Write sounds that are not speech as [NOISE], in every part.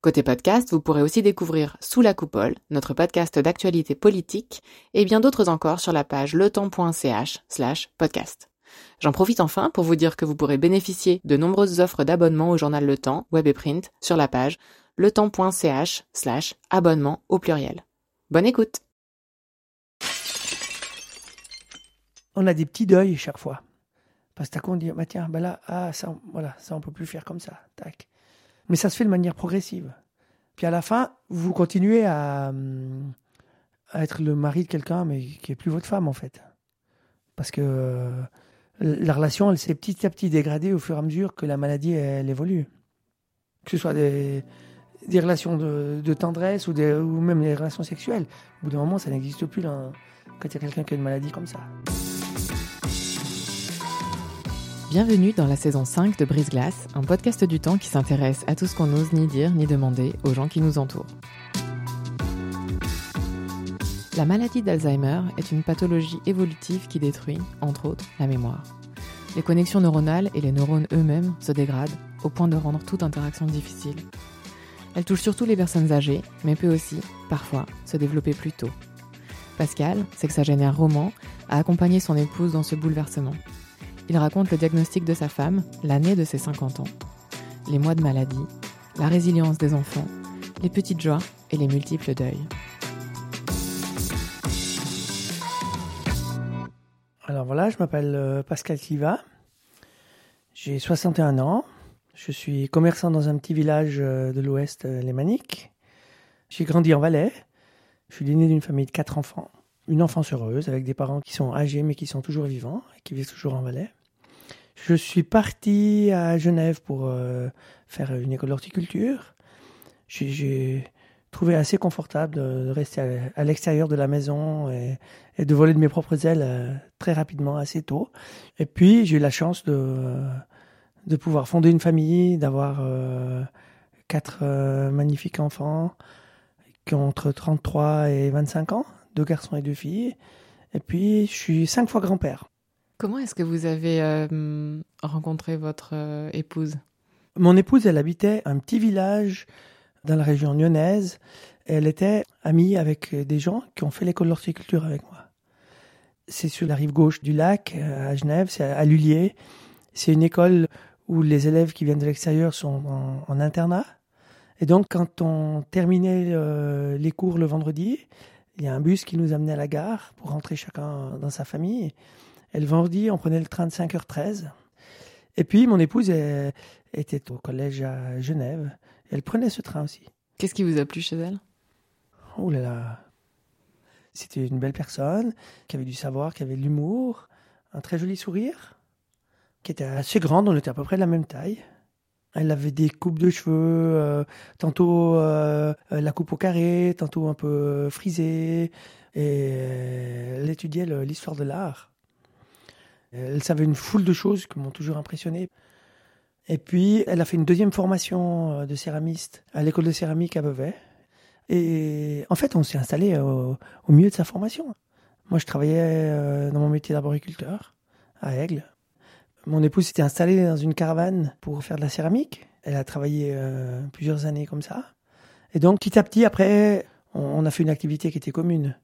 Côté podcast, vous pourrez aussi découvrir Sous la coupole, notre podcast d'actualité politique, et bien d'autres encore sur la page letemps.ch slash podcast. J'en profite enfin pour vous dire que vous pourrez bénéficier de nombreuses offres d'abonnement au journal Le Temps, web et print, sur la page letemps.ch slash abonnement au pluriel. Bonne écoute On a des petits deuils chaque fois. Parce que t'as qu'on dit, bah tiens, bah là, ah, ça, voilà, ça on peut plus faire comme ça, tac. Mais ça se fait de manière progressive. Puis à la fin, vous continuez à, à être le mari de quelqu'un, mais qui est plus votre femme en fait. Parce que euh, la relation, elle s'est petit à petit dégradée au fur et à mesure que la maladie, elle, évolue. Que ce soit des, relations de, tendresse ou, même des relations sexuelles. Au bout d'un moment, ça n'existe plus là, quand il y a quelqu'un qui a une maladie comme ça. Bienvenue dans la saison 5 de Brise Glace, un podcast du temps qui s'intéresse à tout ce qu'on n'ose ni dire ni demander aux gens qui nous entourent. La maladie d'Alzheimer est une pathologie évolutive qui détruit, entre autres, la mémoire. Les connexions neuronales et les neurones eux-mêmes se dégradent au point de rendre toute interaction difficile. Elle touche surtout les personnes âgées, mais peut aussi, parfois, se développer plus tôt. Pascal, sexagénaire roman, a accompagné son épouse dans ce bouleversement il raconte le diagnostic de sa femme, l'année de ses 50 ans, les mois de maladie, la résilience des enfants, les petites joies et les multiples deuils. Alors voilà, je m'appelle euh, Pascal Cliva, j'ai 61 ans, je suis commerçant dans un petit village euh, de l'ouest euh, lémanique. J'ai grandi en Valais, je suis l'aîné d'une famille de quatre enfants une enfance heureuse avec des parents qui sont âgés mais qui sont toujours vivants et qui vivent toujours en Valais. Je suis parti à Genève pour euh, faire une école d'horticulture. J'ai trouvé assez confortable de, rester à, l'extérieur de la maison et, de voler de mes propres ailes euh, très rapidement, assez tôt. Et puis j'ai eu la chance de, de pouvoir fonder une famille, d'avoir euh, quatre magnifiques enfants qui ont entre 33 et 25 ans, deux garçons et deux filles. Et puis je suis cinq fois grand-père. Comment est-ce que vous avez euh, rencontré votre euh, épouse? Mon épouse, elle habitait un petit village dans la région lyonnaise. Elle était amie avec des gens qui ont fait l'école d'horticulture avec moi. C'est sur la rive gauche du lac, euh, à Genève, c'est à Lullier. C'est une école où les élèves qui viennent de l'extérieur sont en, internat. Et donc, quand on terminait les cours le vendredi, il y a un bus qui nous amenait à la gare pour rentrer chacun dans sa famille. Elle vendit, on prenait le train de 5h13. Et puis, mon épouse était au collège à Genève. Elle prenait ce train aussi. Qu'est-ce qui vous a plu chez elle? Oh là là. C'était une belle personne, qui avait du savoir, qui avait de l'humour, un très joli sourire, qui était assez grande, on était à peu près de la même taille. Elle avait des coupes de cheveux, euh, tantôt euh, la coupe au carré, tantôt un peu frisée, et elle étudiait l'histoire de l'art. Elle savait une foule de choses qui m'ont toujours impressionné. Et puis, elle a fait une deuxième formation euh, de céramiste à l'école de céramique à Beauvais. Et en fait, on s'est installé au, milieu de sa formation. Moi, je travaillais euh, dans mon métier d'arboriculteur à Aigle. Mon épouse s'était installée dans une caravane pour faire de la céramique. Elle a travaillé euh, plusieurs années comme ça. Et donc, petit à petit, après, on, a fait une activité qui était commune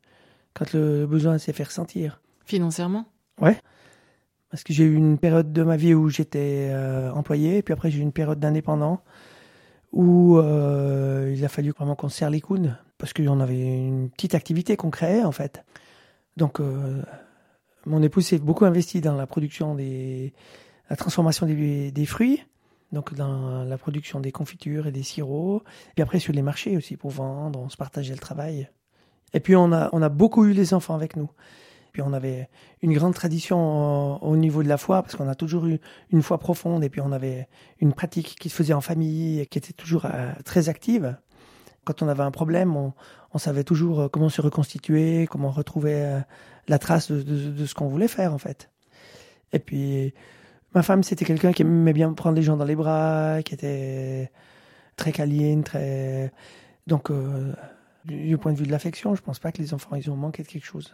quand le besoin s'est fait ressentir. Financièrement? Ouais. Parce que j'ai eu une période de ma vie où j'étais euh, employé, et puis après j'ai eu une période d'indépendant où euh, il a fallu vraiment qu'on serre les coudes, parce qu'on avait une petite activité qu'on créait en fait. Donc euh, mon épouse s'est beaucoup investie dans la production des, la transformation des, fruits, donc dans la production des confitures et des sirops, et après sur les marchés aussi pour vendre, on se partageait le travail. Et puis on a, on a beaucoup eu les enfants avec nous. Puis on avait une grande tradition au niveau de la foi, parce qu'on a toujours eu une foi profonde, et puis on avait une pratique qui se faisait en famille, et qui était toujours euh, très active. Quand on avait un problème, on, savait toujours euh, comment se reconstituer, comment retrouver euh, la trace de, ce qu'on voulait faire en fait. Et puis, ma femme, c'était quelqu'un qui aimait bien prendre les gens dans les bras, qui était très câline, très. Donc, du point de vue de l'affection, je pense pas que les enfants, ils ont manqué de quelque chose.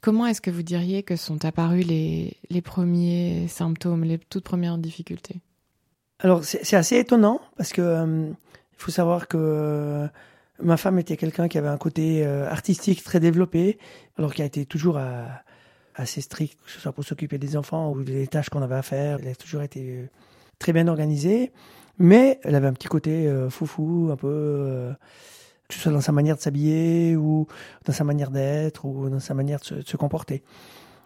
Comment est-ce que vous diriez que sont apparus les, premiers symptômes, les toutes premières difficultés? Alors, c'est assez étonnant parce que euh, il faut savoir que euh, ma femme était quelqu'un qui avait un côté euh, artistique très développé, alors qui a été toujours assez strict, que ce soit pour s'occuper des enfants ou des tâches qu'on avait à faire. Elle a toujours été très bien organisée, mais elle avait un petit côté foufou, un peu que ce soit dans sa manière de s'habiller ou dans sa manière d'être ou dans sa manière de se, comporter.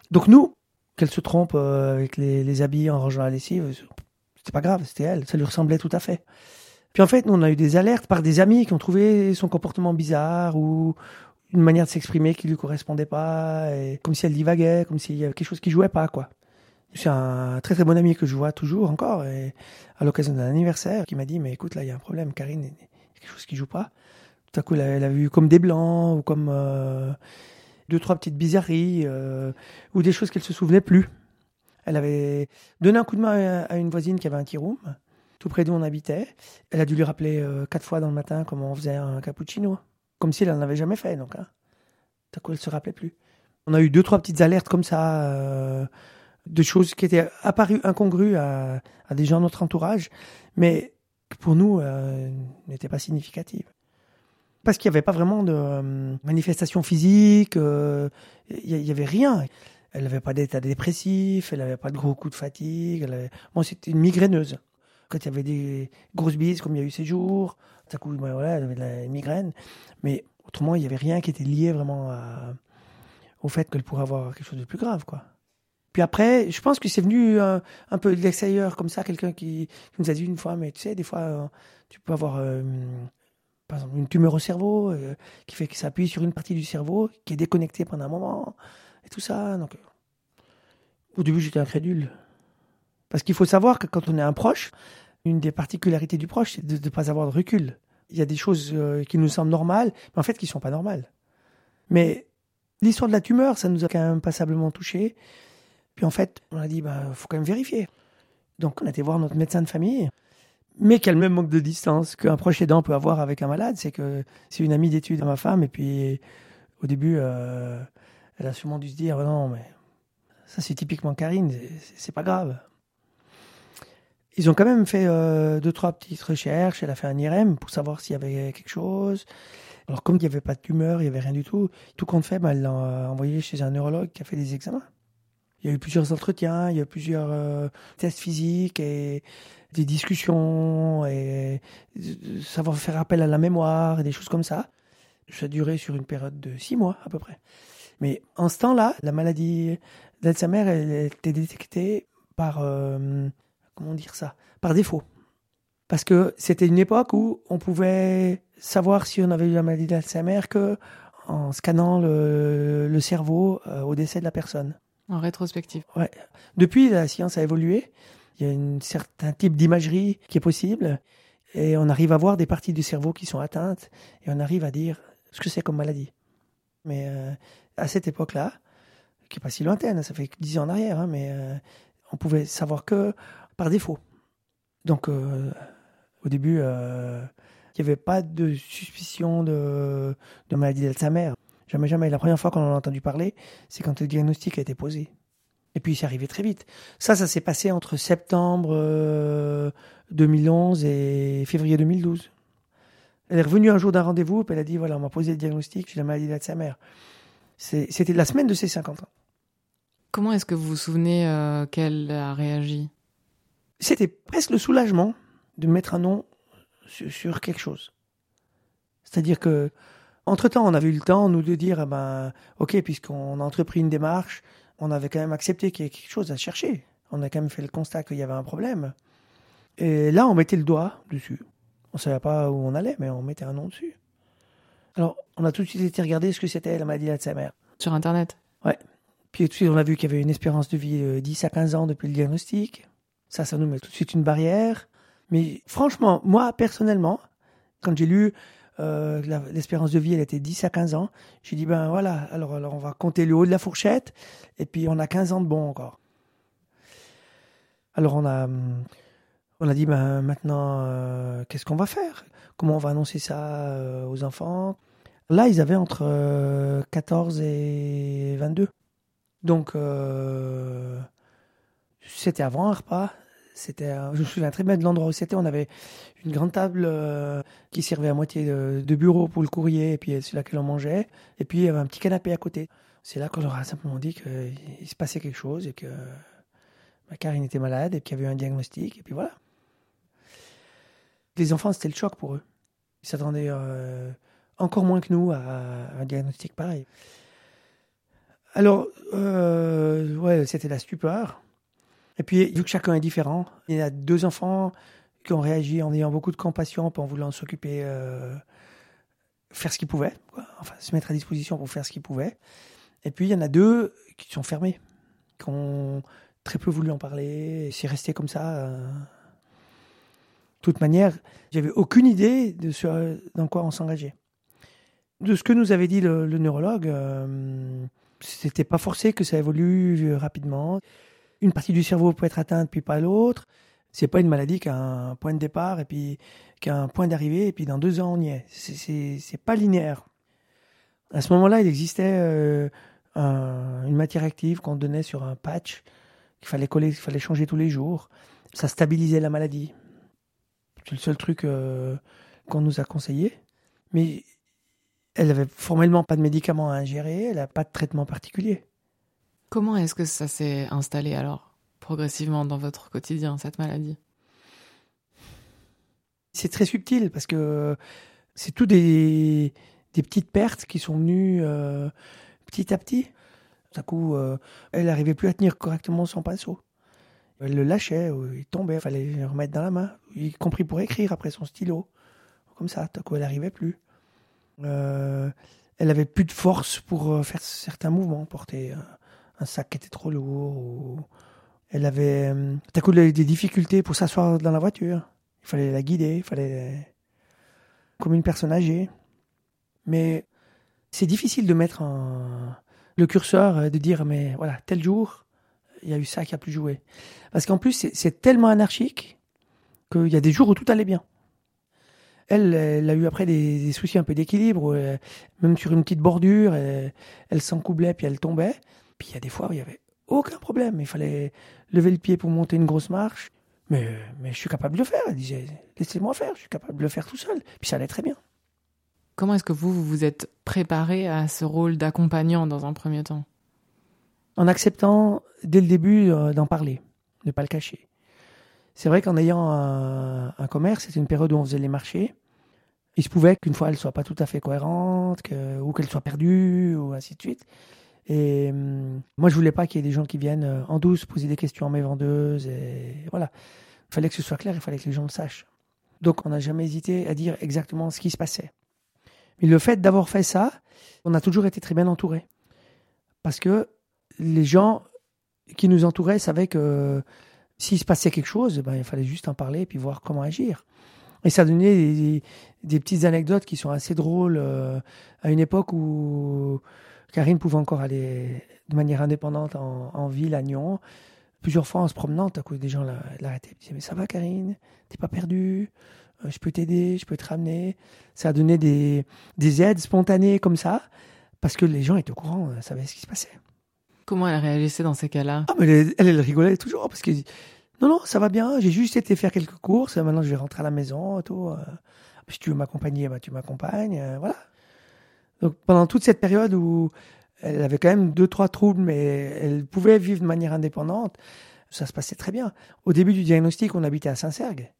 Donc nous, qu'elle se trompe euh, avec les, habits en rangeant la lessive, c'était pas grave, c'était elle, ça lui ressemblait tout à fait. Puis en fait, nous, on a eu des alertes par des amis qui ont trouvé son comportement bizarre ou une manière de s'exprimer qui lui correspondait pas, comme si elle divaguait, comme s'il y avait quelque chose qui jouait pas, quoi. C'est un très très bon ami que je vois toujours encore, à l'occasion d'un anniversaire, qui m'a dit, mais écoute, là, il y a un problème, Karine, il y a quelque chose qui joue pas. Tout à coup, elle a, vu comme des blancs ou comme euh, deux, trois petites bizarreries euh, ou des choses qu'elle se souvenait plus. Elle avait donné un coup de main à une voisine qui avait un petit room, tout près d'où on habitait. Elle a dû lui rappeler euh, quatre fois dans le matin comment on faisait un cappuccino, comme si elle n'en avait jamais fait. Donc, hein. tout à coup, elle se rappelait plus. On a eu deux, trois petites alertes comme ça, de choses qui étaient apparues incongrues à, des gens de notre entourage, mais pour nous n'étaient pas significatives parce qu'il n'y avait pas vraiment de euh, manifestation physique, euh, il n'y avait rien. Elle n'avait pas d'état dépressif, elle n'avait pas de gros coups de fatigue. Elle Moi, c'était une migraineuse. Quand il y avait des grosses bises, comme il y a eu ces jours, tout à coup, ben voilà, elle avait de la migraine. Mais autrement, il n'y avait rien qui était lié vraiment au fait qu'elle pourrait avoir quelque chose de plus grave, quoi. Puis après, je pense que c'est venu euh, un, peu de l'extérieur, comme ça, quelqu'un qui, nous a dit une fois, mais tu sais, des fois, tu peux avoir par exemple, une tumeur au cerveau euh, qui fait qu'il s'appuie sur une partie du cerveau qui est déconnectée pendant un moment et tout ça. Donc, euh, au début, j'étais incrédule. Parce qu'il faut savoir que quand on est un proche, une des particularités du proche, c'est de ne pas avoir de recul. Il y a des choses euh, qui nous semblent normales, mais en fait qui ne sont pas normales. Mais l'histoire de la tumeur, ça nous a quand même passablement touché. Puis en fait, on a dit, il bah, faut quand même vérifier. Donc on a été voir notre médecin de famille mais quel même manque de distance qu'un proche aidant peut avoir avec un malade. C'est que c'est une amie d'études à ma femme, et puis au début, euh, elle a sûrement dû se dire non, mais ça c'est typiquement Karine, c'est pas grave. Ils ont quand même fait euh, deux, trois petites recherches. Elle a fait un IRM pour savoir s'il y avait quelque chose. Alors, comme il n'y avait pas de tumeur, il n'y avait rien du tout, tout compte fait, elle l'a envoyé chez un neurologue qui a fait des examens. Il y a eu plusieurs entretiens, il y a eu plusieurs euh, tests physiques et des discussions et savoir faire appel à la mémoire et des choses comme ça. Ça a duré sur une période de six mois à peu près. Mais en ce temps-là, la maladie d'Alzheimer, elle était détectée par, euh, comment dire ça, par défaut. Parce que c'était une époque où on pouvait savoir si on avait eu la maladie d'Alzheimer que en scannant le, cerveau euh, au décès de la personne. En rétrospective. Ouais. Depuis, la science a évolué. Il y a un certain type d'imagerie qui est possible. Et on arrive à voir des parties du cerveau qui sont atteintes. Et on arrive à dire ce que c'est comme maladie. Mais euh, à cette époque-là, qui n'est pas si lointaine, ça fait dix ans en arrière, hein, mais euh, on pouvait savoir que par défaut. Donc, euh, au début, il n'y avait pas de suspicion de, de maladie d'Alzheimer. Jamais, jamais. La première fois qu'on en a entendu parler, c'est quand le diagnostic a été posé. Et puis, c'est arrivé très vite. Ça, ça s'est passé entre septembre 2011 euh, et février 2012. Elle est revenue un jour d'un rendez-vous, et elle a dit, voilà, on m'a posé le diagnostic, j'ai la maladie d'Alzheimer. C'était la semaine de ses 50 ans. Comment est-ce que vous vous souvenez euh, qu'elle a réagi? C'était presque le soulagement de mettre un nom sur, quelque chose. C'est-à-dire que, entre-temps, on avait eu le temps, nous, de dire, eh ben, OK, puisqu'on a entrepris une démarche, on avait quand même accepté qu'il y ait quelque chose à chercher. On a quand même fait le constat qu'il y avait un problème. Et là, on mettait le doigt dessus. On ne savait pas où on allait, mais on mettait un nom dessus. Alors, on a tout de suite été regarder ce que c'était la maladie d'Alzheimer. Sur Internet Ouais. Puis tout de suite, on a vu qu'il y avait une espérance de vie de 10 à 15 ans depuis le diagnostic. Ça, ça nous met tout de suite une barrière. Mais franchement, moi, personnellement, quand j'ai lu euh, l'espérance de vie, elle était 10 à 15 ans. J'ai dit, ben voilà, alors, on va compter le haut de la fourchette, et puis on a 15 ans de bon encore. Alors on a, on a dit ben, maintenant, euh, qu'est-ce qu'on va faire? Comment on va annoncer ça euh, aux enfants? Là, ils avaient entre 14 et 22. Donc, c'était avant un repas. C'était, je me souviens très bien de l'endroit où c'était. On avait une grande table qui servait à moitié de, bureau pour le courrier, et puis sur laquelle on mangeait. Et puis il y avait un petit canapé à côté. C'est là qu'on leur a simplement dit qu'il se passait quelque chose et que ma Karine était malade et qu'il y avait eu un diagnostic. Et puis voilà. Les enfants, c'était le choc pour eux. Ils s'attendaient euh, encore moins que nous à, un diagnostic pareil. Alors, euh, ouais, c'était la stupeur. Et puis, vu que chacun est différent, il y a deux enfants qui ont réagi en ayant beaucoup de compassion, en voulant s'occuper, euh, faire ce qu'ils pouvaient, enfin se mettre à disposition pour faire ce qu'ils pouvaient. Et puis il y en a deux qui sont fermés, qui ont très peu voulu en parler, et c'est resté comme ça. De toute manière, j'avais aucune idée de ce dans quoi on s'engageait. De ce que nous avait dit le, neurologue, euh, c'était pas forcé que ça évolue rapidement. Une partie du cerveau peut être atteinte puis pas l'autre. C'est pas une maladie qui a un point de départ et puis qui a un point d'arrivée et puis dans deux ans on y est. C'est pas linéaire. À ce moment-là, il existait euh, une matière active qu'on donnait sur un patch qu'il fallait coller, qu'il fallait changer tous les jours. Ça stabilisait la maladie. C'est le seul truc euh, qu'on nous a conseillé. Mais elle n'avait formellement pas de médicaments à ingérer, elle n'a pas de traitement particulier. Comment est-ce que ça s'est installé alors, progressivement dans votre quotidien, cette maladie? C'est très subtil parce que c'est tout des, petites pertes qui sont venues euh, petit à petit. À coup, euh, elle n'arrivait plus à tenir correctement son pinceau. Elle le lâchait, il tombait, il fallait le remettre dans la main, y compris pour écrire après son stylo. Comme ça, à coup, elle n'arrivait plus. Euh, elle avait plus de force pour euh, faire certains mouvements, porter un, sac qui était trop lourd. Elle avait tout à coup des difficultés pour s'asseoir dans la voiture. Il fallait la guider, il fallait comme une personne âgée. Mais c'est difficile de mettre le curseur, euh, de dire, mais voilà, tel jour, il y a eu ça qui a plus joué. Parce qu'en plus, c'est tellement anarchique qu'il y a des jours où tout allait bien. Elle, elle a eu après des, soucis un peu d'équilibre, euh, même sur une petite bordure, elle, elle s'encoublait puis elle tombait. Puis il y a des fois où il y avait aucun problème. Il fallait lever le pied pour monter une grosse marche. Mais, mais je suis capable de le faire. Elle disait, laissez-moi faire, je suis capable de le faire tout seul. Puis ça allait très bien. Comment est-ce que vous, vous vous êtes préparé à ce rôle d'accompagnant dans un premier temps? En acceptant dès le début euh, d'en parler, ne pas le cacher. C'est vrai qu'en ayant un, commerce, c'était une période où on faisait les marchés. Il se pouvait qu'une fois elle soit pas tout à fait cohérente, ou qu'elle soit perdue, ou ainsi de suite. Et hum, moi, je voulais pas qu'il y ait des gens qui viennent euh, en douce poser des questions à mes vendeuses. Et voilà. Il fallait que ce soit clair, il fallait que les gens le sachent. Donc, on n'a jamais hésité à dire exactement ce qui se passait. Mais le fait d'avoir fait ça, on a toujours été très bien entourés. Parce que les gens qui nous entouraient savaient que s'il se passait quelque chose, ben, il fallait juste en parler et puis voir comment agir. Et ça donnait des, petites anecdotes qui sont assez drôles euh, à une époque où Karine pouvait encore aller de manière indépendante en, ville à Nyon. Plusieurs fois en se promenant, à cause des gens l'arrêtaient. Ils disaient Mais ça va, Karine? T'es pas perdue euh, je peux t'aider, je peux te ramener. Ça a donné des, des aides spontanées comme ça, parce que les gens étaient au courant, euh, savaient ce qui se passait. Comment elle réagissait dans ces cas-là? Ah, mais elle, elle, rigolait toujours, parce que non, non, ça va bien, j'ai juste été faire quelques courses, maintenant je vais rentrer à la maison, tout. Euh. si tu veux m'accompagner, bah, tu m'accompagnes, voilà. Donc pendant toute cette période où elle avait quand même deux, trois troubles, mais elle pouvait vivre de manière indépendante, ça se passait très bien. Au début du diagnostic, on habitait à Saint-Sergue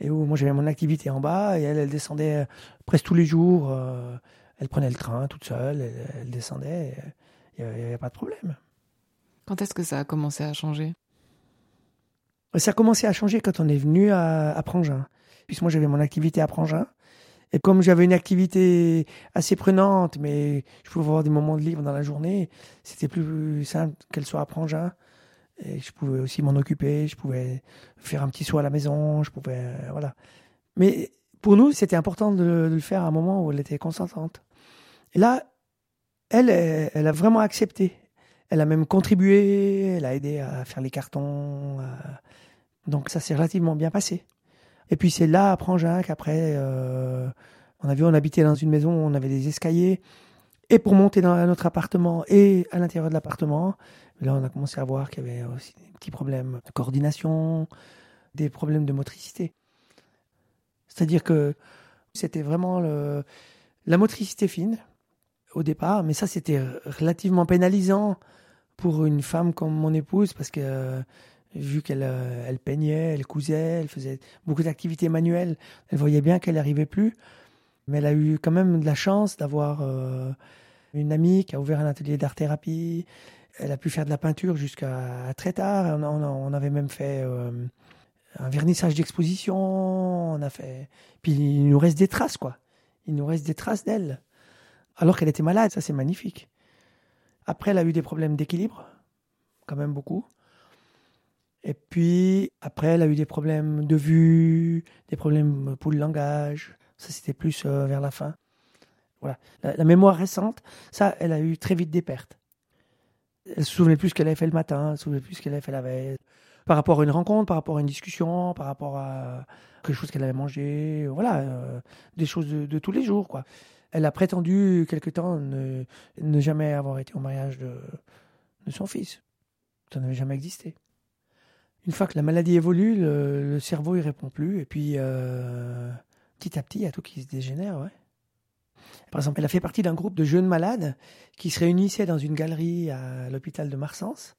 et où moi j'avais mon activité en bas et elle, elle descendait euh, presque tous les jours. Euh, elle prenait le train toute seule, elle, descendait, il n'y avait, pas de problème. Quand est-ce que ça a commencé à changer? Ça a commencé à changer quand on est venu à, à Prangin. Puisque moi j'avais mon activité à Prangin. Et comme j'avais une activité assez prenante, mais je pouvais avoir des moments de libre dans la journée, c'était plus simple qu'elle soit à Prangin. Et je pouvais aussi m'en occuper, je pouvais faire un petit saut à la maison, je pouvais. Euh, voilà. Mais pour nous, c'était important de, le faire à un moment où elle était consentante. Et là, elle, elle, a vraiment accepté. Elle a même contribué, elle a aidé à faire les cartons. Donc ça s'est relativement bien passé. Et puis c'est là, à Prangin, qu'après, euh, on a vu, on habitait dans une maison on avait des escaliers. Et pour monter dans notre appartement et à l'intérieur de l'appartement, là on a commencé à voir qu'il y avait aussi des petits problèmes de coordination, des problèmes de motricité. C'est-à-dire que c'était vraiment la motricité fine au départ, mais ça c'était relativement pénalisant pour une femme comme mon épouse parce que vu qu'elle euh, elle peignait, elle cousait, elle faisait beaucoup d'activités manuelles, elle voyait bien qu'elle n'arrivait plus. Mais elle a eu quand même de la chance d'avoir euh, une amie qui a ouvert un atelier d'art-thérapie. Elle a pu faire de la peinture jusqu'à très tard. On, avait même fait euh, un vernissage d'exposition. On a fait. Puis il nous reste des traces, quoi. Il nous reste des traces d'elle. Alors qu'elle était malade, ça c'est magnifique. Après, elle a eu des problèmes d'équilibre, quand même beaucoup. Et puis, après, elle a eu des problèmes de vue, des problèmes pour le langage. Ça, c'était plus euh, vers la fin. Voilà. La, mémoire récente, ça, elle a eu très vite des pertes. Elle se souvenait plus ce qu'elle avait fait le matin, elle se souvenait plus ce qu'elle avait fait la veille. Par rapport à une rencontre, par rapport à une discussion, par rapport à quelque chose qu'elle avait mangé, voilà, euh, des choses de, tous les jours, quoi. Elle a prétendu quelque temps ne, ne jamais avoir été au mariage de, de son fils. Ça n'avait jamais existé une fois que la maladie évolue, le, cerveau il répond plus et puis euh, petit à petit il y a tout qui se dégénère. Ouais. Par exemple, elle a fait partie d'un groupe de jeunes malades qui se réunissaient dans une galerie à l'hôpital de Marsens.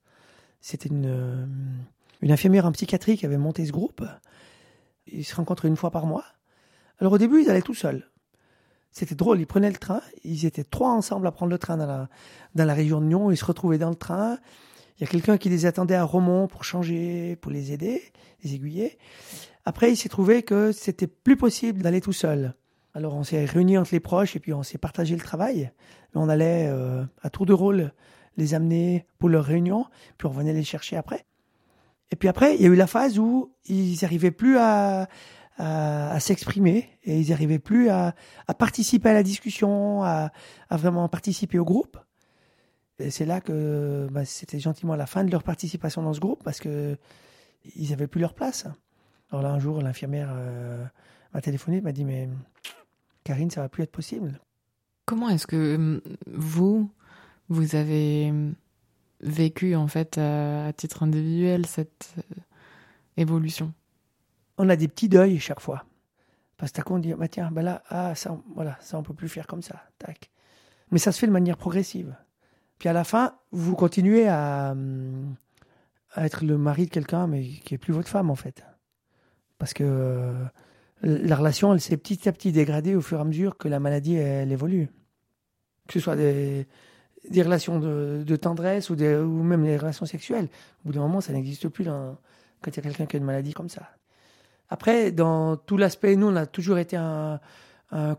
C'était une, euh, infirmière en psychiatrie qui avait monté ce groupe. Ils se rencontraient une fois par mois. Alors au début, ils allaient tout seuls. C'était drôle, ils prenaient le train, ils étaient trois ensemble à prendre le train dans la, dans la région de Nyon, ils se retrouvaient dans le train, il y a quelqu'un qui les attendait à Romont pour changer, pour les aider, les aiguiller. Après, il s'est trouvé que c'était plus possible d'aller tout seul. Alors, on s'est réunis entre les proches et puis on s'est partagé le travail. On allait euh, à tour de rôle les amener pour leur réunion, puis on venait les chercher après. Et puis après, il y a eu la phase où ils n'arrivaient plus à, à, s'exprimer et ils n'arrivaient plus à, participer à la discussion, à vraiment participer au groupe. Et c'est là que bah, c'était gentiment la fin de leur participation dans ce groupe parce que ils n'avaient plus leur place. Alors là, un jour, l'infirmière euh, m'a téléphoné, m'a dit Mais Karine, ça va plus être possible. Comment est-ce que hum, vous, vous avez hum, vécu en fait à, titre individuel cette euh, évolution? On a des petits deuils chaque fois. Parce que on dit bah tiens, bah là, ah, ça, voilà, ça on peut plus faire comme ça. Tac. Mais ça se fait de manière progressive. Puis à la fin, vous continuez à, être le mari de quelqu'un, mais qui est plus votre femme en fait. Parce que euh, la relation, elle s'est petit à petit dégradée au fur et à mesure que la maladie, elle, évolue. Que ce soit des, relations de, tendresse ou, même des relations sexuelles. Au bout d'un moment, ça n'existe plus quand il y a quelqu'un qui a une maladie comme ça. Après, dans tout l'aspect, nous, on a toujours été un,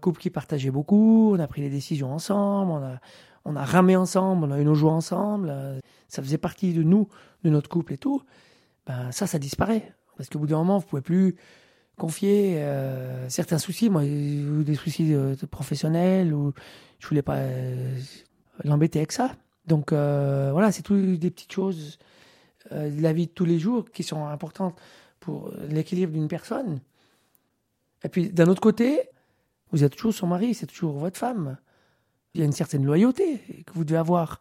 couple qui partageait beaucoup, on a pris les décisions ensemble, on a ramé ensemble, on a eu nos joies ensemble, euh, ça faisait partie de nous, de notre couple et tout, ben ça, ça disparaît. Parce qu'au bout d'un moment, vous pouvez plus confier euh, certains soucis, moi, des soucis euh, professionnels, ou je voulais pas l'embêter avec ça. Donc voilà, c'est toutes des petites choses de la vie de tous les jours qui sont importantes pour l'équilibre d'une personne. Et puis d'un autre côté, vous êtes toujours son mari, c'est toujours votre femme il y a une certaine loyauté que vous devez avoir.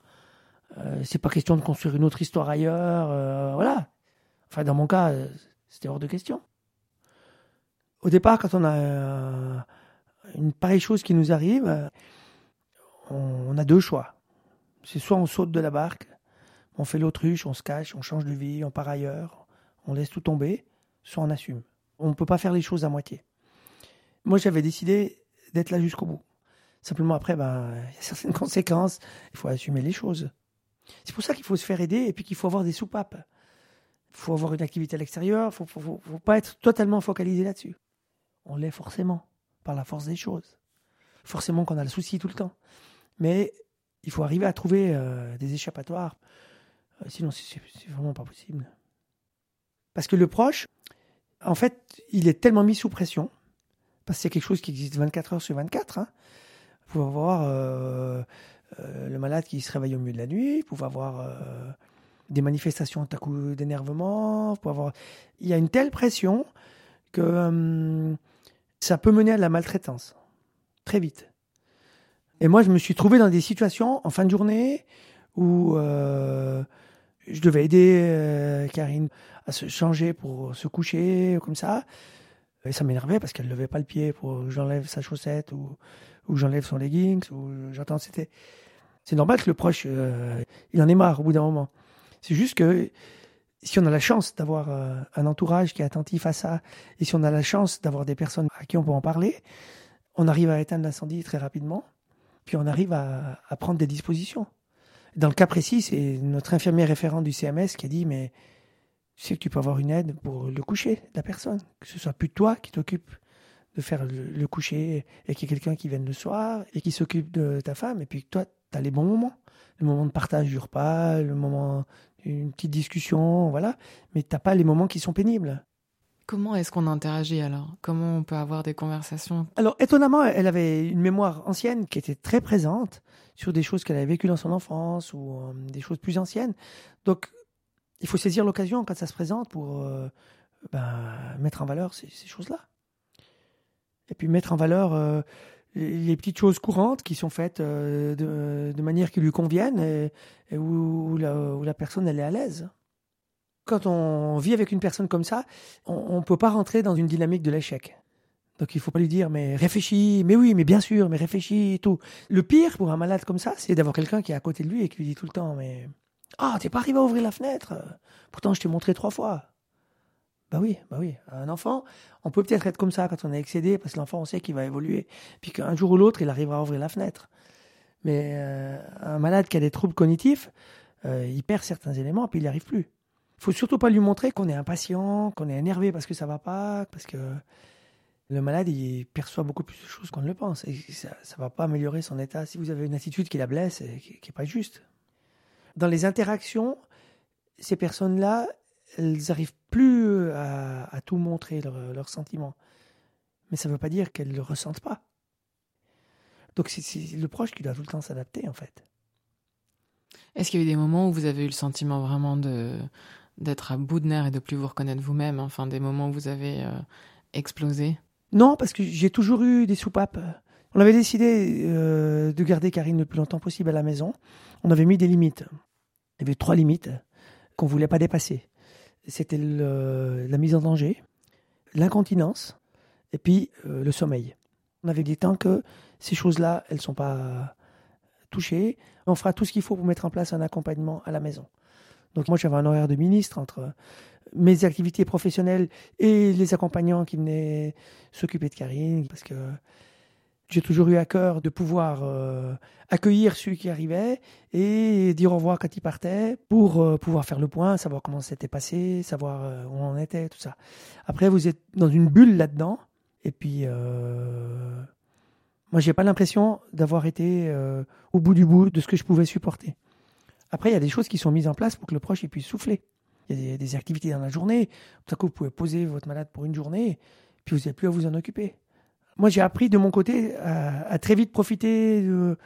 Euh, c'est pas question de construire une autre histoire ailleurs, euh, voilà. Enfin, dans mon cas, euh, c'était hors de question. Au départ, quand on a euh, une pareille chose qui nous arrive, on, a deux choix. C'est soit on saute de la barque, on fait l'autruche, on se cache, on change de vie, on part ailleurs, on laisse tout tomber, soit on assume. On ne peut pas faire les choses à moitié. Moi, j'avais décidé d'être là jusqu'au bout. Simplement, après, ben, il y a certaines [LAUGHS] conséquences. Il faut assumer les choses. C'est pour ça qu'il faut se faire aider et puis qu'il faut avoir des soupapes. Il faut avoir une activité à l'extérieur. Il ne faut, pas être totalement focalisé là-dessus. On l'est forcément, par la force des choses. Forcément qu'on a le souci tout le temps. Mais il faut arriver à trouver euh, des échappatoires. Euh, sinon, c'est vraiment pas possible. Parce que le proche, en fait, il est tellement mis sous pression, parce que c'est quelque chose qui existe 24 heures sur 24. Hein, pouvez avoir euh, euh, le malade qui se réveille au milieu de la nuit, vous avoir euh, des manifestations à coup d'énervement. Avoir... Il y a une telle pression que ça peut mener à la maltraitance très vite. Et moi, je me suis trouvé dans des situations en fin de journée où je devais aider Karine à se changer pour se coucher, comme ça. Et ça m'énervait parce qu'elle ne levait pas le pied pour que j'enlève sa chaussette ou, ou j'enlève son leggings. Ou j'attends, c'était. C'est normal que le proche, il en ait marre au bout d'un moment. C'est juste que si on a la chance d'avoir euh, un entourage qui est attentif à ça, et si on a la chance d'avoir des personnes à qui on peut en parler, on arrive à éteindre l'incendie très rapidement, puis on arrive à, prendre des dispositions. Dans le cas précis, c'est notre infirmière référente du CMS qui a dit, mais tu sais que tu peux avoir une aide pour le coucher de la personne, que ce soit plus toi qui t'occupe de faire le, le coucher, et qu'il y ait quelqu'un qui vienne le soir, et qui s'occupe de ta femme, et puis toi, tu as les bons moments. Le moment de partage du repas, le moment une petite discussion, voilà. Mais t'as pas les moments qui sont pénibles. Comment est-ce qu'on interagit alors? Comment on peut avoir des conversations? Alors étonnamment, elle avait une mémoire ancienne qui était très présente sur des choses qu'elle avait vécues dans son enfance ou euh, des choses plus anciennes. Donc il faut saisir l'occasion quand ça se présente pour euh, ben, mettre en valeur ces, choses-là. Et puis mettre en valeur euh, les petites choses courantes qui sont faites euh, de, manière qui lui conviennent et, où, la, personne elle est à l'aise. Quand on vit avec une personne comme ça, on ne peut pas rentrer dans une dynamique de l'échec. Donc il faut pas lui dire mais réfléchis, mais oui, mais bien sûr, mais réfléchis et tout. Le pire pour un malade comme ça, c'est d'avoir quelqu'un qui est à côté de lui et qui lui dit tout le temps mais ah t'es pas arrivé à ouvrir la fenêtre. Pourtant je t'ai montré trois fois. Bah oui, bah oui. Un enfant, on peut peut-être être comme ça quand on est excédé, parce que l'enfant, on sait qu'il va évoluer, puis qu'un jour ou l'autre, il arrivera à ouvrir la fenêtre. Mais euh, un malade qui a des troubles cognitifs, euh, il perd certains éléments, puis il n'y arrive plus. Il faut surtout pas lui montrer qu'on est impatient, qu'on est énervé parce que ça va pas, parce que le malade, il perçoit beaucoup plus de choses qu'on ne le pense. Et ça ne va pas améliorer son état si vous avez une attitude qui la blesse et qui n'est pas juste. Dans les interactions, ces personnes-là, elles n'arrivent plus euh, à, tout montrer, leurs sentiments. Mais ça ne veut pas dire qu'elles ne le ressentent pas. Donc c'est le proche qui doit tout le temps s'adapter, en fait. Est-ce qu'il y a eu des moments où vous avez eu le sentiment vraiment de d'être à bout de nerfs et de plus vous reconnaître vous-même Enfin, des moments où vous avez euh, explosé? Non, parce que j'ai toujours eu des soupapes. On avait décidé euh, de garder Karine le plus longtemps possible à la maison. On avait mis des limites. Il y avait trois limites qu'on ne voulait pas dépasser c'était la mise en danger, l'incontinence et puis euh, le sommeil. On avait dit tant que ces choses-là, elles ne sont pas touchées, on fera tout ce qu'il faut pour mettre en place un accompagnement à la maison. Donc moi j'avais un horaire de ministre entre mes activités professionnelles et les accompagnants qui venaient s'occuper de Karine parce que j'ai toujours eu à cœur de pouvoir euh, accueillir ceux qui arrivaient et dire au revoir quand ils partaient pour euh, pouvoir faire le point, savoir comment c'était passé, savoir euh, où on était, tout ça. Après, vous êtes dans une bulle là-dedans. Et puis, moi, j'ai pas l'impression d'avoir été au bout du bout de ce que je pouvais supporter. Après, il y a des choses qui sont mises en place pour que le proche puisse souffler. Il y a des, des activités dans la journée. Tout à coup, vous pouvez poser votre malade pour une journée, puis vous n'avez plus à vous en occuper moi, j'ai appris de mon côté à, très vite profiter de,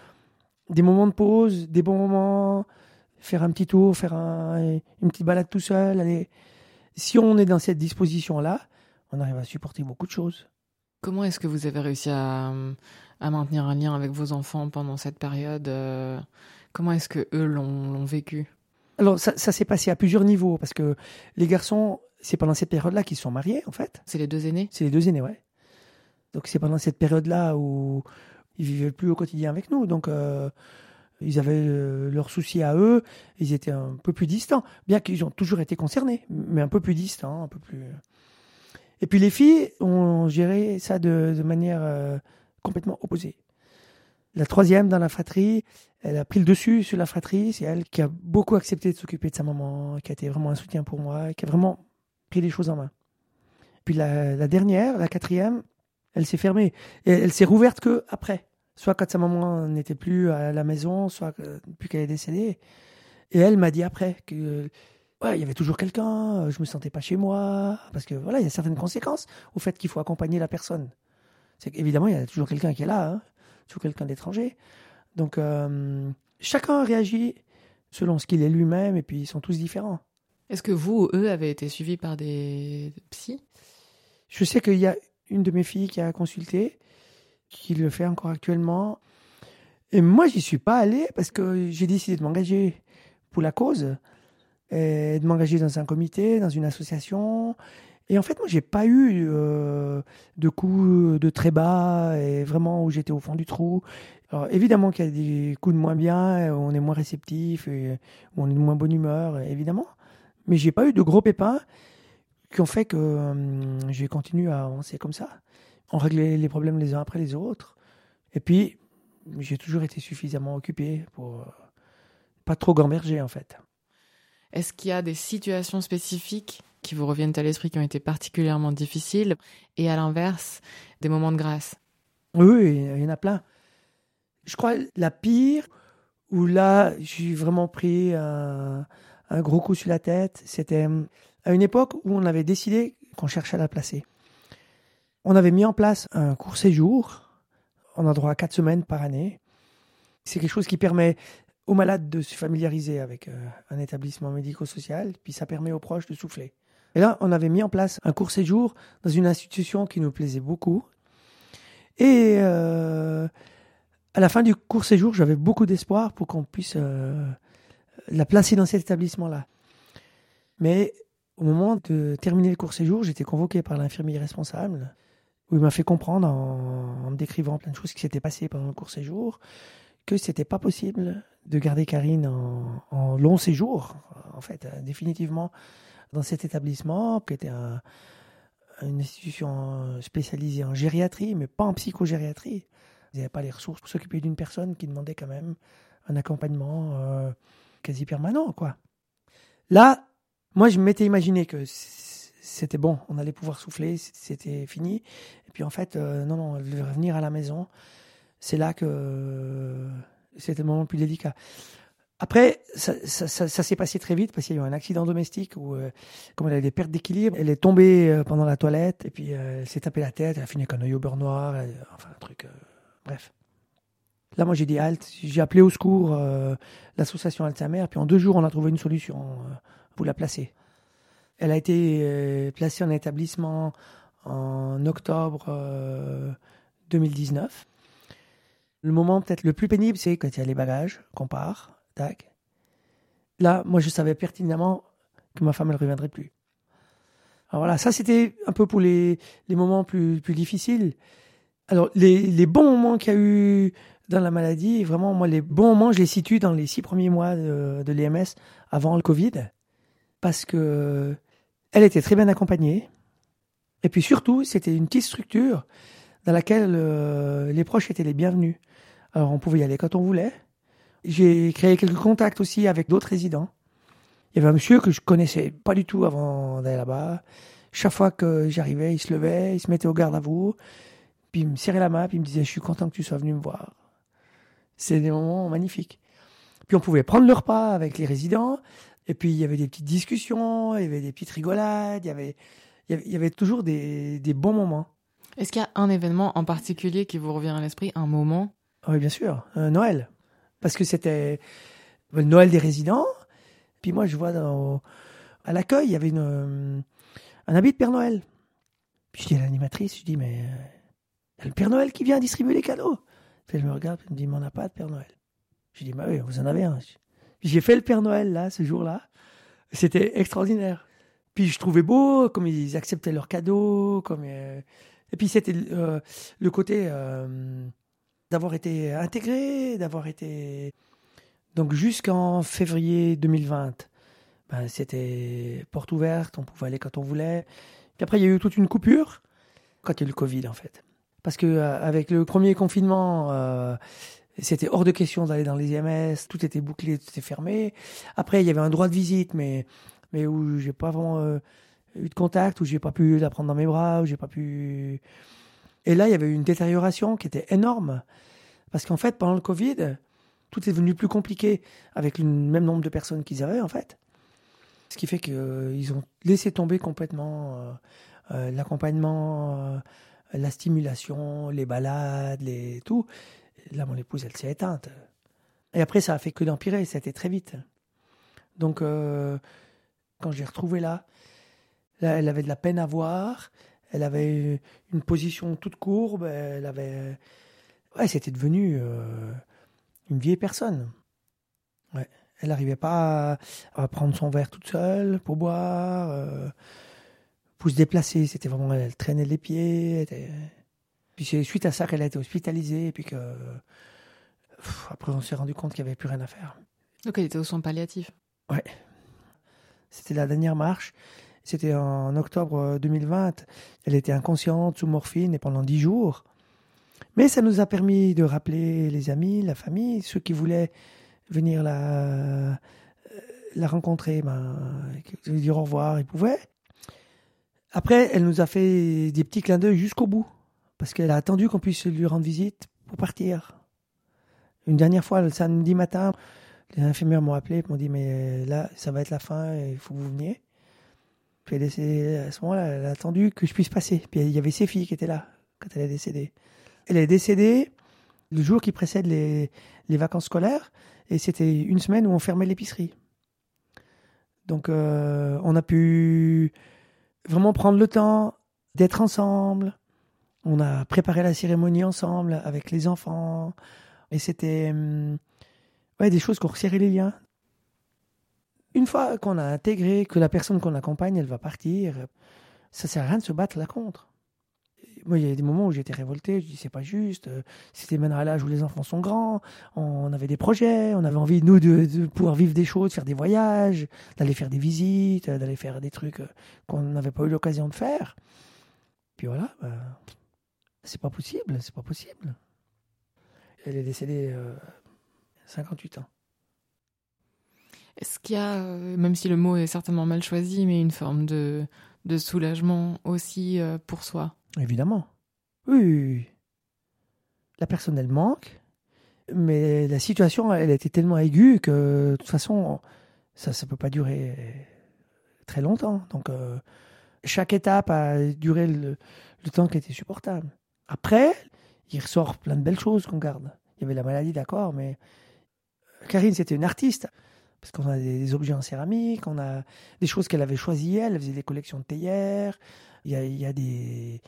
des moments de pause, des bons moments, faire un petit tour, faire une petite balade tout seul. Aller. Si on est dans cette disposition-là, on arrive à supporter beaucoup de choses. Comment est-ce que vous avez réussi à, maintenir un lien avec vos enfants pendant cette période euh, Comment est-ce que eux l'ont vécu? Alors, ça, ça s'est passé à plusieurs niveaux, parce que les garçons, c'est pendant cette période-là qu'ils sont mariés, en fait. C'est les deux aînés? C'est les deux aînés, ouais. Donc c'est pendant cette période-là où ils vivaient plus au quotidien avec nous. Donc euh, ils avaient euh, leurs soucis à eux, ils étaient un peu plus distants, bien qu'ils ont toujours été concernés, mais un peu plus distants, un peu plus. Et puis les filles ont géré ça de, manière euh, complètement opposée. La troisième dans la fratrie, elle a pris le dessus sur la fratrie. C'est elle qui a beaucoup accepté de s'occuper de sa maman, qui a été vraiment un soutien pour moi, qui a vraiment pris les choses en main. Puis la dernière, la quatrième, elle s'est fermée. Et elle s'est rouverte que après. Soit quand sa maman n'était plus à la maison, soit depuis qu'elle est décédée. Et elle m'a dit après que ouais, il y avait toujours quelqu'un, je me sentais pas chez moi, parce que voilà, il y a certaines conséquences au fait qu'il faut accompagner la personne. C'est qu'évidemment, il y a toujours quelqu'un qui est là, hein, toujours quelqu'un d'étranger. Donc, euh, chacun réagit selon ce qu'il est lui-même, et puis ils sont tous différents. Est-ce que vous ou eux avez été suivis par des psys? Je sais qu'il y a une de mes filles qui a consulté, qui le fait encore actuellement. Et moi, j'y suis pas allé parce que j'ai décidé de m'engager pour la cause, et de m'engager dans un comité, dans une association. Et en fait, moi, j'ai pas eu euh, de coups de très bas et vraiment où j'étais au fond du trou. Alors, évidemment qu'il y a des coups de moins bien, on est moins réceptif, et on est de moins bonne humeur, évidemment. Mais j'ai pas eu de gros pépins qui ont fait que hum, j'ai continué à avancer comme ça. On réglait les problèmes les uns après les autres. Et puis, j'ai toujours été suffisamment occupé pour euh, pas trop gamberger, en fait. Est-ce qu'il y a des situations spécifiques qui vous reviennent à l'esprit qui ont été particulièrement difficiles et à l'inverse, des moments de grâce? Oui, il y en a plein. Je crois la pire, où là, j'ai vraiment pris un, un, gros coup sur la tête, c'était hum, à une époque où on avait décidé qu'on cherchait à la placer. On avait mis en place un court séjour. On a droit à quatre semaines par année. C'est quelque chose qui permet aux malades de se familiariser avec euh, un établissement médico-social, puis ça permet aux proches de souffler. Et là, on avait mis en place un court séjour dans une institution qui nous plaisait beaucoup. Et euh, à la fin du court séjour, j'avais beaucoup d'espoir pour qu'on puisse euh, la placer dans cet établissement-là. Mais au moment de terminer le court séjour, j'étais convoqué par l'infirmier responsable, où il m'a fait comprendre, en, me décrivant plein de choses qui s'étaient passées pendant le court séjour, que c'était pas possible de garder Karine en, long séjour, en fait, euh, définitivement, dans cet établissement, qui était une institution spécialisée en gériatrie, mais pas en psychogériatrie. Ils n'avaient pas les ressources pour s'occuper d'une personne qui demandait quand même un accompagnement euh, quasi permanent, quoi. Là, moi, je m'étais imaginé que c'était bon, on allait pouvoir souffler, c'était fini. Et puis en fait, euh, non, non, revenir à la maison, c'est là que c'était le moment le plus délicat. Après, ça, s'est passé très vite parce qu'il y a eu un accident domestique où, euh, comme elle avait des pertes d'équilibre, elle est tombée euh, pendant la toilette et puis elle s'est tapé la tête, elle a fini avec un œil au beurre noir, enfin un truc. bref. Là, moi, j'ai dit halte, j'ai appelé au secours l'association Alzheimer, puis en deux jours, on a trouvé une solution pour la placer. Elle a été euh, placée en établissement en octobre 2019. Euh, le moment peut-être le plus pénible, c'est quand il y a les bagages, qu'on part, tac. Là, moi, je savais pertinemment que ma femme, elle ne reviendrait plus. Alors voilà, ça, c'était un peu pour les, moments plus, difficiles. Alors, les, les bons moments qu'il y a eu dans la maladie, vraiment, moi, les bons moments, je les situe dans les six premiers mois de, de l'EMS avant le Covid parce que elle était très bien accompagnée. Et puis surtout, c'était une petite structure dans laquelle euh, les proches étaient les bienvenus. Alors on pouvait y aller quand on voulait. J'ai créé quelques contacts aussi avec d'autres résidents. Il y avait un monsieur que je connaissais pas du tout avant d'aller là-bas. Chaque fois que j'arrivais, il se levait, il se mettait au garde à vous, puis il me serrait la main, puis il me disait Je suis content que tu sois venu me voir. C'est des moments magnifiques. Puis on pouvait prendre le repas avec les résidents. Et puis il y avait des petites discussions, il y avait des petites rigolades, il y avait, il y avait, toujours des, des bons moments. Est-ce qu'il y a un événement en particulier qui vous revient à l'esprit, un moment? Oui, bien sûr, euh, Noël. Parce que c'était le Noël des résidents. Puis moi, je vois dans, à l'accueil, il y avait une, euh, un habit de Père Noël. Puis je dis à l'animatrice, je dis, mais euh, il y a le Père Noël qui vient distribuer les cadeaux. Puis elle me regarde, elle me dit, mais on n'a pas de Père Noël. Je dis, bah oui, vous en avez un. J'ai fait le Père Noël là, ce jour-là. C'était extraordinaire. Puis je trouvais beau, comme ils acceptaient leurs cadeaux, comme euh, et puis c'était euh, le côté euh, d'avoir été intégré, d'avoir été donc jusqu'en février 2020. Ben, c'était porte ouverte, on pouvait aller quand on voulait. Puis après il y a eu toute une coupure quand il y a eu le Covid en fait. Parce que avec le premier confinement, c'était hors de question d'aller dans les IMS, tout était bouclé, tout était fermé. Après, il y avait un droit de visite, mais, mais où j'ai pas vraiment euh, eu de contact, où j'ai pas pu la prendre dans mes bras, où j'ai pas pu. Et là, il y avait une détérioration qui était énorme. Parce qu'en fait, pendant le Covid, tout est devenu plus compliqué avec le même nombre de personnes qu'ils avaient, en fait. Ce qui fait qu'ils euh, ont laissé tomber complètement euh, l'accompagnement, la stimulation, les balades, les tout. Là, mon épouse, elle s'est éteinte. Et après, ça a fait que d'empirer, c'était très vite. Donc, euh, quand je l'ai retrouvée là, elle avait de la peine à voir. Elle avait une position toute courbe. Elle avait. Ouais, c'était devenu euh, une vieille personne. Ouais. Elle n'arrivait pas à, à prendre son verre toute seule pour boire, euh, pour se déplacer. C'était vraiment. Elle traînait les pieds. elle était- Puis c'est suite à ça qu'elle a été hospitalisée. Et puis que. Pff, Après, on s'est rendu compte qu'il n'y avait plus rien à faire. Donc elle était aux soins palliatifs. C'était la dernière marche. C'était en octobre euh, 2020. Elle était inconsciente, sous morphine, et pendant dix jours. Mais ça nous a permis de rappeler les amis, la famille, ceux qui voulaient venir la, euh, la rencontrer, ben, lui dire au revoir, ils pouvaient. Après, elle nous a fait des petits clins d'œil jusqu'au bout, parce qu'elle a attendu qu'on puisse lui rendre visite pour partir. Une dernière fois, le samedi matin, les infirmières m'ont appelé et m'ont dit Mais là, ça va être la fin, il faut que vous veniez. Puis elle est à ce moment-là, elle a attendu que je puisse passer. Puis il y avait ses filles qui étaient là quand elle est décédée. Elle est décédée le jour qui précède les, les vacances scolaires et c'était une semaine où on fermait l'épicerie. Donc euh, on a pu vraiment prendre le temps d'être ensemble. On a préparé la cérémonie ensemble avec les enfants. Et c'était hum, ouais, des choses qui ont resserré les liens. Une fois qu'on a intégré que la personne qu'on accompagne, elle va partir, ça sert à rien de se battre là contre. Moi, il y a des moments où j'étais révolté, je dis c'est pas juste, c'était maintenant à l'âge où les enfants sont grands, on avait des projets, on avait envie, nous, de, de pouvoir vivre des choses, faire des voyages, d'aller faire des visites, d'aller faire des trucs euh, qu'on n'avait pas eu l'occasion de faire. Puis voilà, bah, c'est pas possible, c'est pas possible. Elle est décédée euh, 58 ans. Est-ce qu'il y a, euh, même si le mot est certainement mal choisi, mais une forme de, de soulagement aussi euh, pour soi? Évidemment. Oui, oui, oui. La personne, elle manque, mais la situation, elle était tellement aiguë que, de toute façon, ça ne peut pas durer très longtemps. Donc, euh, chaque étape a duré le, le temps qui était supportable. Après, il ressort plein de belles choses qu'on garde. Il y avait la maladie, d'accord, mais Karine, c'était une artiste. Parce qu'on a des, objets en céramique, on a des choses qu'elle avait choisies, elle, faisait des collections de théières, il y a, des,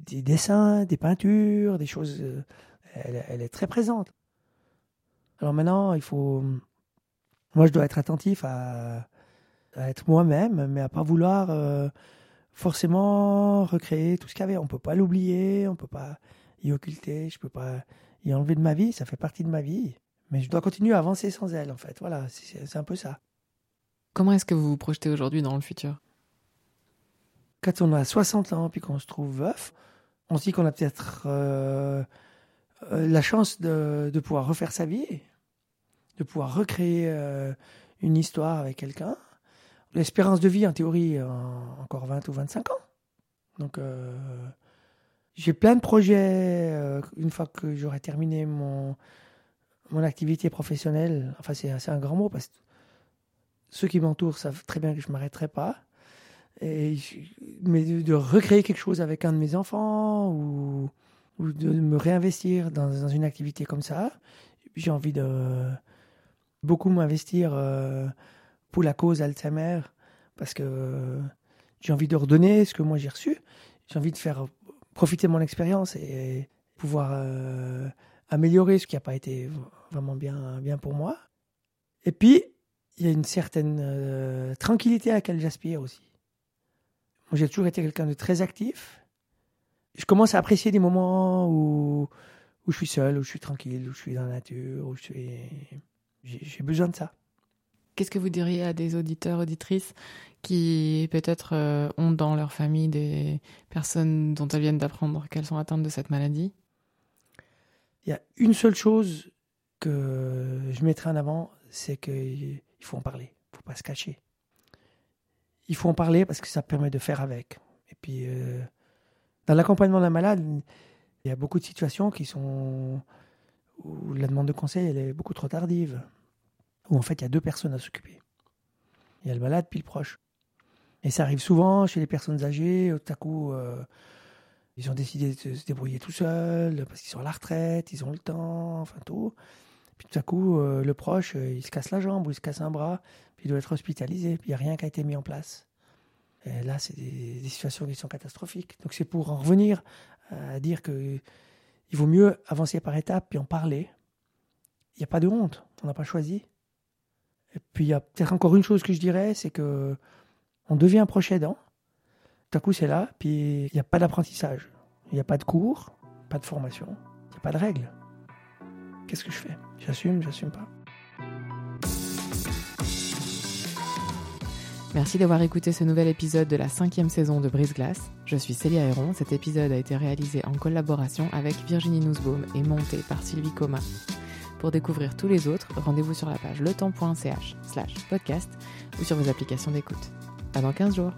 des dessins, des peintures, des choses. euh, Elle, est très présente. Alors maintenant, il faut. Moi, je dois être attentif à, être moi-même, mais à pas vouloir euh, forcément recréer tout ce qu'il y avait. On peut pas l'oublier, on peut pas y occulter, je peux pas y enlever de ma vie, ça fait partie de ma vie. Mais je dois continuer à avancer sans elle, en fait. Voilà, c'est un peu ça. Comment est-ce que vous vous projetez aujourd'hui dans le futur? Quand on a 60 ans puis qu'on se trouve veuf, on se dit qu'on a peut-être euh, euh, la chance de, de pouvoir refaire sa vie, de pouvoir recréer euh, une histoire avec quelqu'un. L'espérance de vie, en théorie, en- encore 20 ou 25 ans. Donc, euh, j'ai plein de projets euh, une fois que j'aurai terminé mon, mon activité professionnelle. Enfin, c'est un grand mot parce que ceux qui m'entourent savent très bien que je ne m'arrêterai pas. Mais de, recréer quelque chose avec un de mes enfants ou, ou de me réinvestir dans, dans une activité comme ça. J'ai envie de beaucoup m'investir euh, pour la cause Alzheimer parce que j'ai envie de redonner ce que moi j'ai reçu. J'ai envie de faire profiter mon expérience et pouvoir euh, améliorer ce qui n'a pas été vraiment bien, bien pour moi. Et puis, il y a une certaine euh, tranquillité à laquelle j'aspire aussi. Moi, j'ai toujours été quelqu'un de très actif. Je commence à apprécier des moments où, je suis seul, où je suis tranquille, où je suis dans la nature, où je suis. J'ai besoin de ça. Qu'est-ce que vous diriez à des auditeurs, auditrices qui peut-être euh, ont dans leur famille des personnes dont elles viennent d'apprendre qu'elles sont atteintes de cette maladie? Il y a une seule chose que je mettrai en avant, c'est qu'il faut en parler. Il ne faut pas se cacher. Il faut en parler parce que ça permet de faire avec. Et puis, euh, dans l'accompagnement d'un malade, il y a beaucoup de situations qui sont où la demande de conseil est beaucoup trop tardive. Où en fait, il y a deux personnes à s'occuper. Il y a le malade puis le proche. Et ça arrive souvent chez les personnes âgées. Tout à coup, euh, ils ont décidé de se débrouiller tout seuls parce qu'ils sont à la retraite, ils ont le temps, enfin tout. Puis tout à coup, euh, le proche, euh, il se casse la jambe ou il se casse un bras, puis il doit être hospitalisé, puis il n'y a rien qui a été mis en place. Et là, c'est des, situations qui sont catastrophiques. Donc c'est pour en revenir à dire que il vaut mieux avancer par étapes puis en parler. Il n'y a pas de honte, on n'a pas choisi. Et puis il y a peut-être encore une chose que je dirais, c'est que on devient proche aidant. Tout à coup, c'est là, puis il n'y a pas d'apprentissage. Il n'y a pas de cours, pas de formation, il n'y a pas de règles. Qu'est-ce que je fais? J'assume, j'assume pas. Merci d'avoir écouté ce nouvel épisode de la cinquième saison de Brise Glace. Je suis Célia Héron. Cet épisode a été réalisé en collaboration avec Virginie Nussbaum et monté par Sylvie Coma. Pour découvrir tous les autres, rendez-vous sur la page letemps.ch slash podcast ou sur vos applications d'écoute. À dans 15 jours